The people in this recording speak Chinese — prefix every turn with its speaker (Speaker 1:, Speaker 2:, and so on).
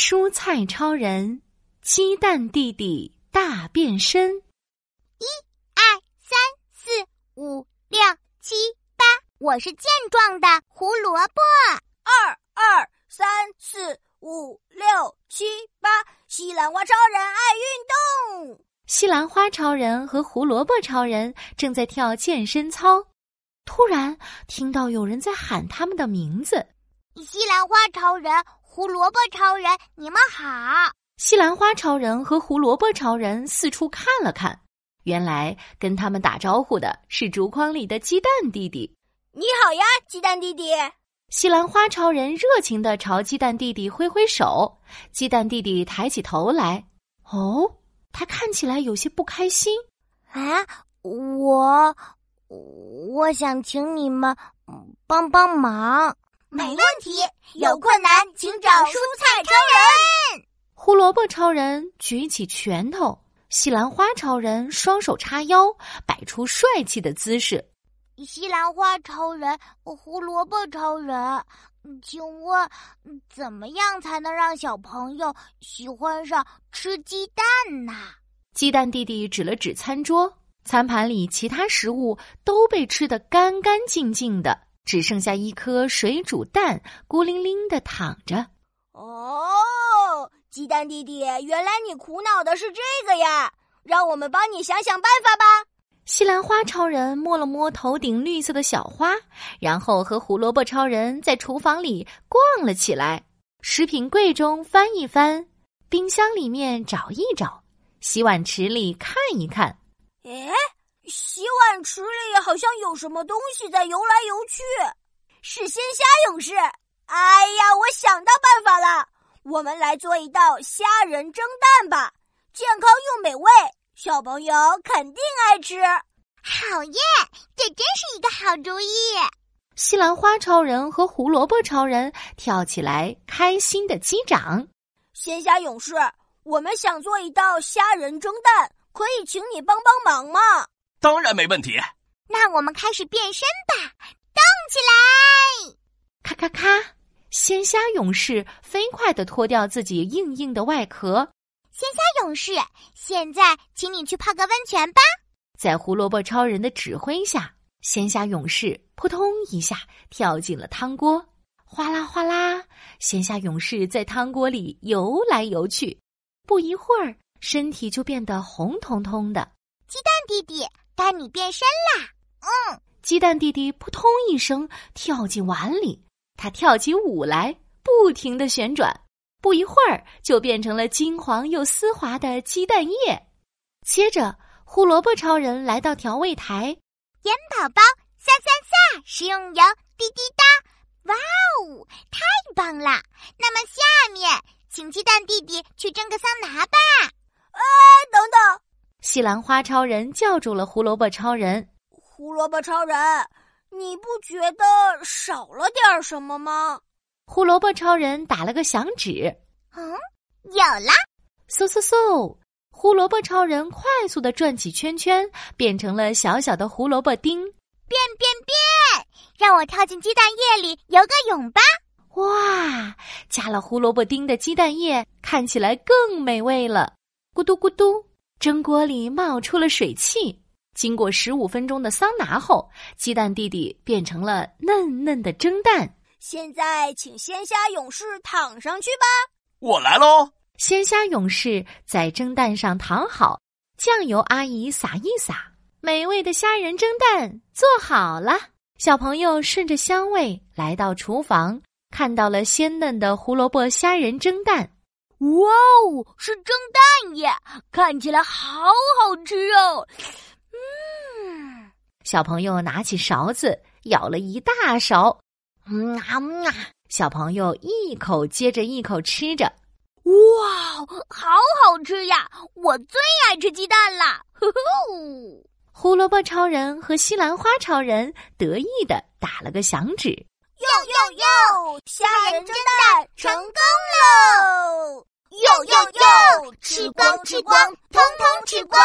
Speaker 1: 蔬菜超人，鸡蛋弟弟大变身。
Speaker 2: 一、二、三、四、五、六、七、八，我是健壮的胡萝卜。
Speaker 3: 二、二、三、四、五、六、七、八，西兰花超人爱运动。
Speaker 1: 西兰花超人和胡萝卜超人正在跳健身操，突然听到有人在喊他们的名字：“
Speaker 2: 西兰花超人。”胡萝卜超人，你们好！
Speaker 1: 西兰花超人和胡萝卜超人四处看了看，原来跟他们打招呼的是竹筐里的鸡蛋弟弟。
Speaker 3: 你好呀，鸡蛋弟弟！
Speaker 1: 西兰花超人热情的朝鸡蛋弟弟挥挥手。鸡蛋弟弟抬起头来，哦，他看起来有些不开心。
Speaker 2: 啊，我，我想请你们帮帮忙。
Speaker 3: 没问题，有困难请找蔬菜超人。
Speaker 1: 胡萝卜超人举起拳头，西兰花超人双手叉腰，摆出帅气的姿势。
Speaker 2: 西兰花超人，胡萝卜超人，请问怎么样才能让小朋友喜欢上吃鸡蛋呢？
Speaker 1: 鸡蛋弟弟指了指餐桌，餐盘里其他食物都被吃得干干净净的。只剩下一颗水煮蛋，孤零零的躺着。
Speaker 3: 哦，鸡蛋弟弟，原来你苦恼的是这个呀！让我们帮你想想办法吧。
Speaker 1: 西兰花超人摸了摸头顶绿色的小花，然后和胡萝卜超人在厨房里逛了起来，食品柜中翻一翻，冰箱里面找一找，洗碗池里看一看。
Speaker 3: 诶。洗碗池里好像有什么东西在游来游去，是鲜虾勇士！哎呀，我想到办法了，我们来做一道虾仁蒸蛋吧，健康又美味，小朋友肯定爱吃。
Speaker 2: 好耶，这真是一个好主意！
Speaker 1: 西兰花超人和胡萝卜超人跳起来，开心的击掌。
Speaker 3: 鲜虾勇士，我们想做一道虾仁蒸蛋，可以请你帮帮忙吗？
Speaker 4: 当然没问题。
Speaker 2: 那我们开始变身吧，动起来！
Speaker 1: 咔咔咔！鲜虾勇士飞快的脱掉自己硬硬的外壳。
Speaker 2: 鲜虾勇士，现在请你去泡个温泉吧。
Speaker 1: 在胡萝卜超人的指挥下，鲜虾勇士扑通一下跳进了汤锅，哗啦哗啦，鲜虾勇士在汤锅里游来游去，不一会儿，身体就变得红彤彤的。
Speaker 2: 鸡蛋弟弟。该你变身啦！
Speaker 1: 嗯，鸡蛋弟弟扑通一声跳进碗里，他跳起舞来，不停的旋转，不一会儿就变成了金黄又丝滑的鸡蛋液。接着，胡萝卜超人来到调味台，
Speaker 2: 盐宝宝撒撒撒，食用油滴滴答，哇哦，太棒了！那么下面，请鸡蛋弟弟去蒸个桑拿吧。
Speaker 1: 西兰花超人叫住了胡萝卜超人。
Speaker 3: 胡萝卜超人，你不觉得少了点什么吗？
Speaker 1: 胡萝卜超人打了个响指。
Speaker 2: 嗯，有啦！
Speaker 1: 嗖嗖嗖！胡萝卜超人快速的转起圈圈，变成了小小的胡萝卜丁。
Speaker 2: 变变变！让我跳进鸡蛋液里游个泳吧！
Speaker 1: 哇，加了胡萝卜丁的鸡蛋液看起来更美味了。咕嘟咕嘟。蒸锅里冒出了水汽，经过十五分钟的桑拿后，鸡蛋弟弟变成了嫩嫩的蒸蛋。
Speaker 3: 现在，请鲜虾勇士躺上去吧。
Speaker 4: 我来喽！
Speaker 1: 鲜虾勇士在蒸蛋上躺好，酱油阿姨撒一撒，美味的虾仁蒸蛋做好了。小朋友顺着香味来到厨房，看到了鲜嫩的胡萝卜虾仁蒸蛋。
Speaker 3: 哇哦，是蒸蛋耶，看起来好好吃哦！
Speaker 1: 嗯，小朋友拿起勺子舀了一大勺，嗯啊嗯啊，小朋友一口接着一口吃着，
Speaker 3: 哇，好好吃呀！我最爱吃鸡蛋啦！呼呼，
Speaker 1: 胡萝卜超人和西兰花超人得意的打了个响指，
Speaker 3: 哟哟哟，虾仁蒸蛋成功喽！哟哟哟！吃光吃光，通通吃光！